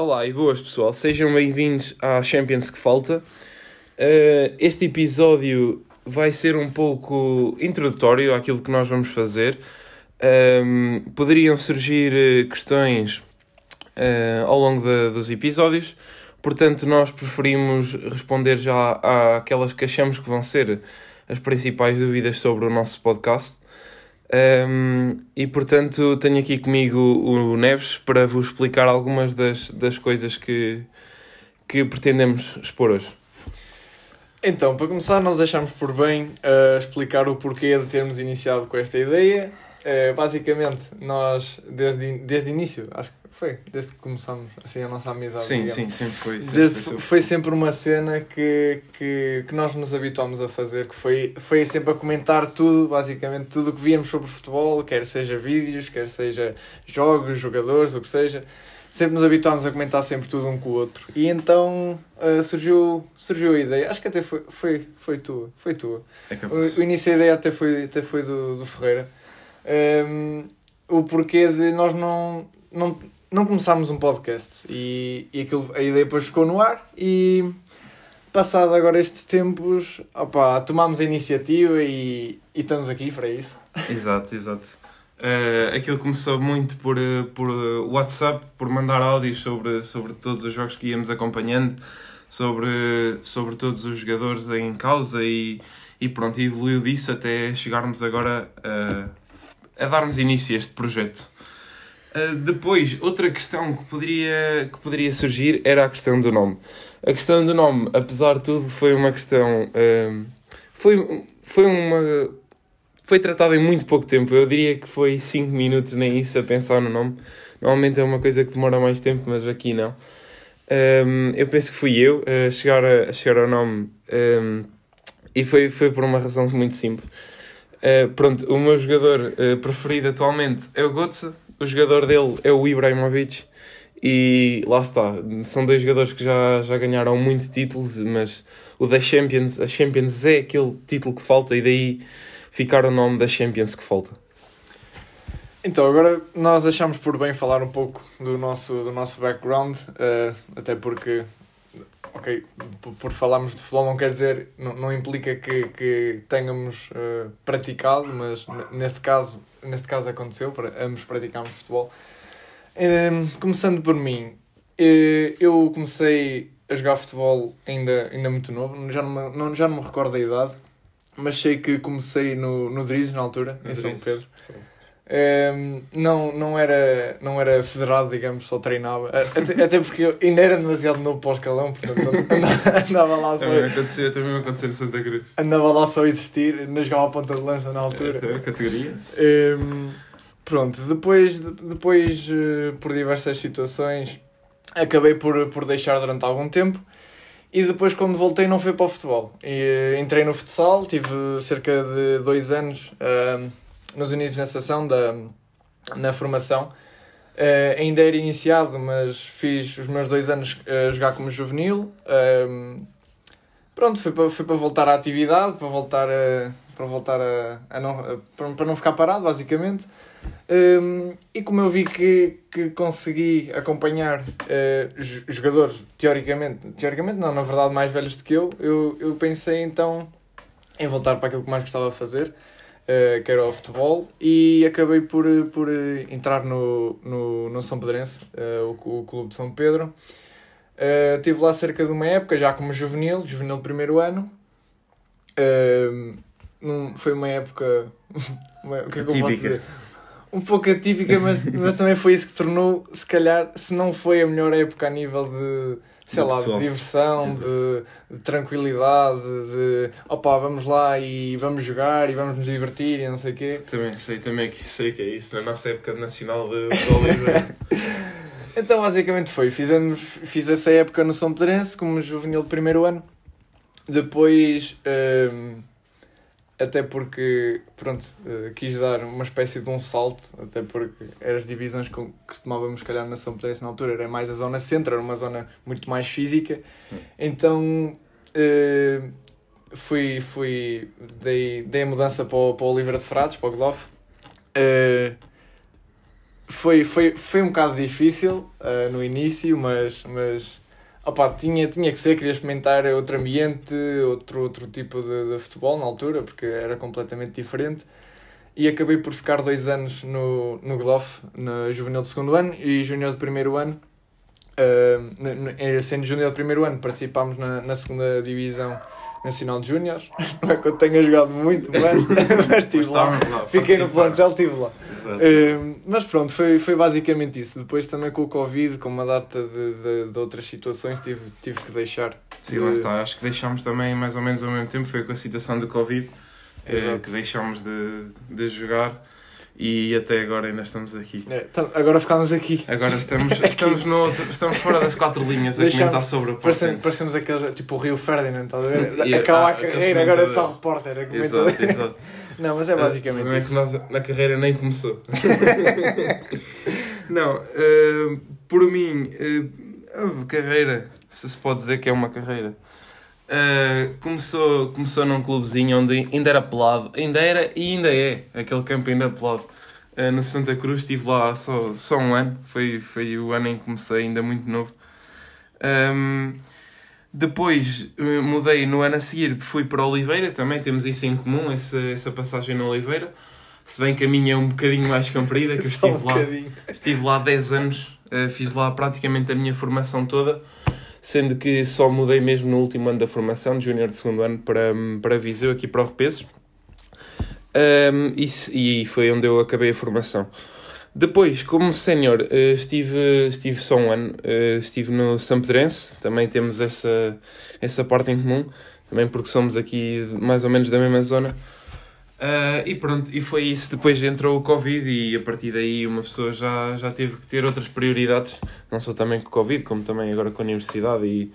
Olá e boas pessoal, sejam bem-vindos à Champions que falta. Uh, este episódio vai ser um pouco introdutório àquilo que nós vamos fazer. Um, poderiam surgir eh, questões uh, ao longo de, dos episódios, portanto, nós preferimos responder já àquelas que achamos que vão ser as principais dúvidas sobre o nosso podcast. Um, e portanto tenho aqui comigo o Neves para vos explicar algumas das, das coisas que, que pretendemos expor hoje. Então, para começar, nós achamos por bem uh, explicar o porquê de termos iniciado com esta ideia. Uh, basicamente, nós, desde, desde o início, acho que foi, desde que começamos assim, a nossa amizade. Sim, digamos. sim, sempre foi. Sempre desde, foi, foi, sempre uma cena que, que, que nós nos habituámos a fazer, que foi, foi sempre a comentar tudo, basicamente, tudo o que víamos sobre futebol, quer seja vídeos, quer seja jogos, jogadores, o que seja. Sempre nos habituámos a comentar sempre tudo um com o outro. E então uh, surgiu, surgiu a ideia, acho que até foi, foi, foi tua. Foi tua. É o, o, início da ideia até foi, até foi do, do Ferreira. Um, ehm, o porquê de nós não, não não começámos um podcast e, e aquilo, a ideia depois ficou no ar e passado agora estes tempos, opa, tomámos a iniciativa e, e estamos aqui para isso. Exato, exato. Uh, aquilo começou muito por, eh, por eh, WhatsApp, por mandar áudios sobre, sobre todos os jogos que íamos acompanhando, sobre, sobre todos os jogadores em causa e, e pronto, evoluiu disso até chegarmos agora a, a darmos início a este projeto. Uh, depois, outra questão que poderia, que poderia surgir era a questão do nome. A questão do nome, apesar de tudo, foi uma questão. Uh, foi, foi uma. Foi tratada em muito pouco tempo. Eu diria que foi 5 minutos, nem isso, a pensar no nome. Normalmente é uma coisa que demora mais tempo, mas aqui não. Um, eu penso que fui eu a chegar, a, a chegar ao nome um, e foi, foi por uma razão muito simples. Uh, pronto, o meu jogador uh, preferido atualmente é o Götze, o jogador dele é o Ibrahimovic e lá está, são dois jogadores que já, já ganharam muitos títulos, mas o da Champions, a Champions é aquele título que falta e daí ficar o nome da Champions que falta. Então, agora nós achamos por bem falar um pouco do nosso, do nosso background, uh, até porque, ok, por, por, falarmos de futebol não quer dizer, não, não implica que, que tenhamos uh, praticado, mas neste caso neste caso aconteceu, para ambos praticámos futebol. Um, começando por mim, eh, eu comecei a jogar futebol ainda, ainda muito novo, já não, me, não, já não me recordo da idade, mas sei que comecei no, no Drizes na altura, no em São Pedro. Sim. Um, não, não, era, não era federado, digamos, só treinava. Até, até porque eu ainda era demasiado novo para o escalão, portanto andava, andava lá só. Também acontecia, também acontecia no Santa Cruz. Andava lá só a existir, não jogava a ponta de lança na altura. É, categoria. Um, pronto, depois, depois eh, por diversas situações, acabei por, por deixar durante algum tempo. E depois, quando voltei, não fui para o futebol. E, eh, entrei no futsal, tive cerca de dois anos nos Unidos na Estação, da, na formação. Uh, ainda era iniciado, mas fiz os meus dois anos a jogar como juvenil. Uh, pronto, foi para, foi para voltar à atividade, para voltar a, para, voltar a, a não, a, para não ficar parado, basicamente. Um, e como eu vi que, que consegui acompanhar uh, jogadores, teoricamente, teoricamente não, na verdade mais velhos do que eu, eu, eu pensei então em voltar para aquilo que mais gostava de fazer, uh, que era o futebol, e acabei por, por entrar no, no, no São Pedrense, uh, o, o Clube de São Pedro. Uh, estive lá cerca de uma época, já como juvenil, juvenil de primeiro ano. Uh, num, foi uma época. Uma, o que é que eu posso dizer? Um pouco atípica, mas, mas também foi isso que tornou, se calhar, se não foi a melhor época a nível de sei lá, de diversão, de, de, tranquilidade, de opá, vamos lá e vamos jogar e vamos nos divertir e não sei o quê. Também sei, também que sei que é isso, na nossa época nacional de Então basicamente foi, fizemos, fiz essa época no São Pedrense como juvenil de primeiro ano, depois hum, até porque, pronto, uh, quis dar uma espécie de um salto, até porque eram as divisões que costumávamos calhar na São Pedrense na altura, era mais a zona centro, era uma zona muito mais física, hum. então uh, fui, fui, dei, dei a mudança para o, para o Oliveira de Frades, para o Glof, uh, foi, foi, foi um bocado difícil uh, no início, mas, mas opa, tinha, tinha que ser, queria experimentar outro ambiente, outro, outro tipo de, de futebol na altura, porque era completamente diferente. E acabei por ficar dois anos no, no Glof, no juvenil de segundo ano e júnior de primeiro ano. Uh, sendo júnior de primeiro ano, participámos na, na segunda divisão Nacional de Júnior. Não é que eu tenha jogado muito, mas, mas estive lá. lá. Fiquei no plantel, estive lá. Uh, mas pronto, foi, foi basicamente isso. Depois também com o Covid, com uma data de, de, de outras situações, tive, tive que deixar. Sim, lá está. Acho que deixámos também mais ou menos ao mesmo tempo. Foi com a situação do Covid uh, que deixámos de, de jogar e até agora ainda estamos aqui. É, tá, agora ficámos aqui. Agora estamos, estamos, no outro, estamos fora das quatro linhas a Deixamos, comentar sobre o parecemos, parecemos aqueles, tipo o Rio Ferdinand, estás a ver? E, Acaba a, a carreira, agora é só repórter. Exato, exato. Não, mas é basicamente Não é que nós, na carreira nem começou. Não, uh, por mim, uh, carreira, se se pode dizer que é uma carreira. Uh, começou, começou num clubezinho onde ainda era pelado, ainda era e ainda é aquele campo ainda pelado. Uh, no Santa Cruz estive lá só, só um ano, foi, foi o ano em que comecei, ainda muito novo. Um, depois uh, mudei no ano a seguir, fui para Oliveira, também temos isso em comum, essa, essa passagem na Oliveira. Se bem que a minha é um bocadinho mais comprida, que eu estive um lá, estive lá 10 anos, fiz lá praticamente a minha formação toda sendo que só mudei mesmo no último ano da formação, de júnior de segundo ano, para, para Viseu, aqui para o Repesos. Um, e, e foi onde eu acabei a formação. Depois, como sénior, eh, estive, estive só um ano, eh, estive no Sampedrense, também temos essa, essa parte em comum, também porque somos aqui mais ou menos da mesma zona. Uh, e pronto, e foi isso. Depois entrou o Covid e a partir daí uma pessoa já, já teve que ter outras prioridades, não só também com o Covid, como também agora com a universidade. E,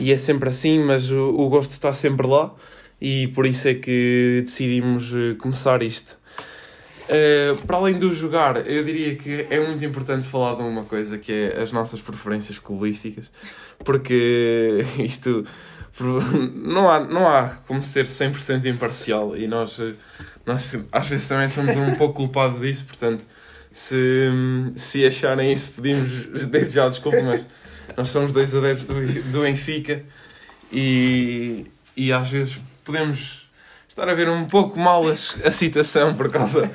e é sempre assim, mas o, o gosto está sempre lá e por isso é que decidimos eh, começar isto. Uh, para além do jogar, eu diria que é muito importante falar de uma coisa que é as nossas preferências clubísticas, porque isto não há, não há como ser 100% imparcial e nós, nós às vezes também somos um pouco culpados disso, portanto, se, se acharem isso, pedimos desde já desculpa, mas nós somos dois adeptos do, do Benfica e, e às vezes podemos estar a ver um pouco mal a, a situação por causa,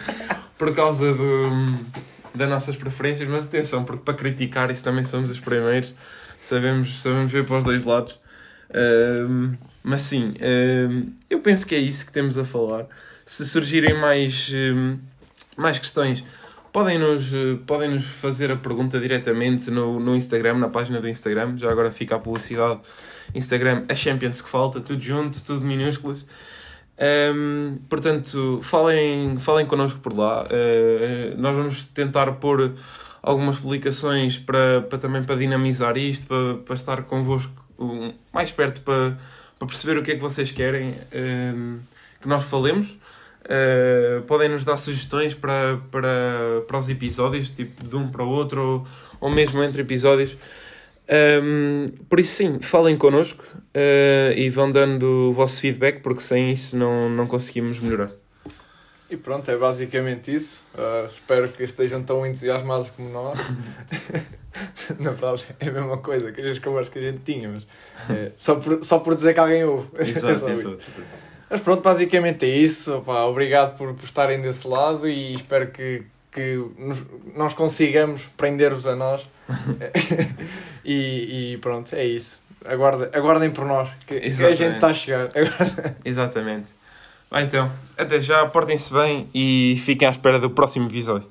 por causa do, das nossas preferências, mas atenção, porque para criticar isso também somos os primeiros, sabemos, sabemos ver para os dois lados mas sim, eu penso que é isso que temos a falar. Se surgirem mais, mais questões, podem-nos podem -nos fazer a pergunta diretamente no, no Instagram, na página do Instagram. Já agora fica a publicidade. Instagram, a Champions que falta, tudo junto, tudo minúsculas. Um, portanto, falem, falem connosco por lá. Uh, nós vamos tentar pôr algumas publicações para, para também para dinamizar isto, para, para estar convosco mais perto para, para perceber o que é que vocês querem um, ehm, que nós falemos. Uh, podem nos dar sugestões para, para, para os episódios, tipo de um para o outro, ou, ou mesmo entre episódios. Um, ehm, por isso, sim, falem connosco uh, e vão dando o vosso feedback, porque sem isso não, não conseguimos melhorar. E pronto, é basicamente isso. Uh, espero que estejam tão entusiasmados como nós. Na verdade, é a mesma coisa que as conversas que a gente tinha, mas é, só, por, só por dizer que alguém ouve. Exato, exato. Mas pronto, basicamente é isso. Opa, obrigado por, por estarem desse lado e espero que, que nos, nós consigamos prender-vos a nós. e, e, pronto, é isso. Aguardem, aguardem por nós, que, que a gente está a chegar. Exatamente. Vai então, até já, portem-se bem e fiquem à espera do próximo episódio.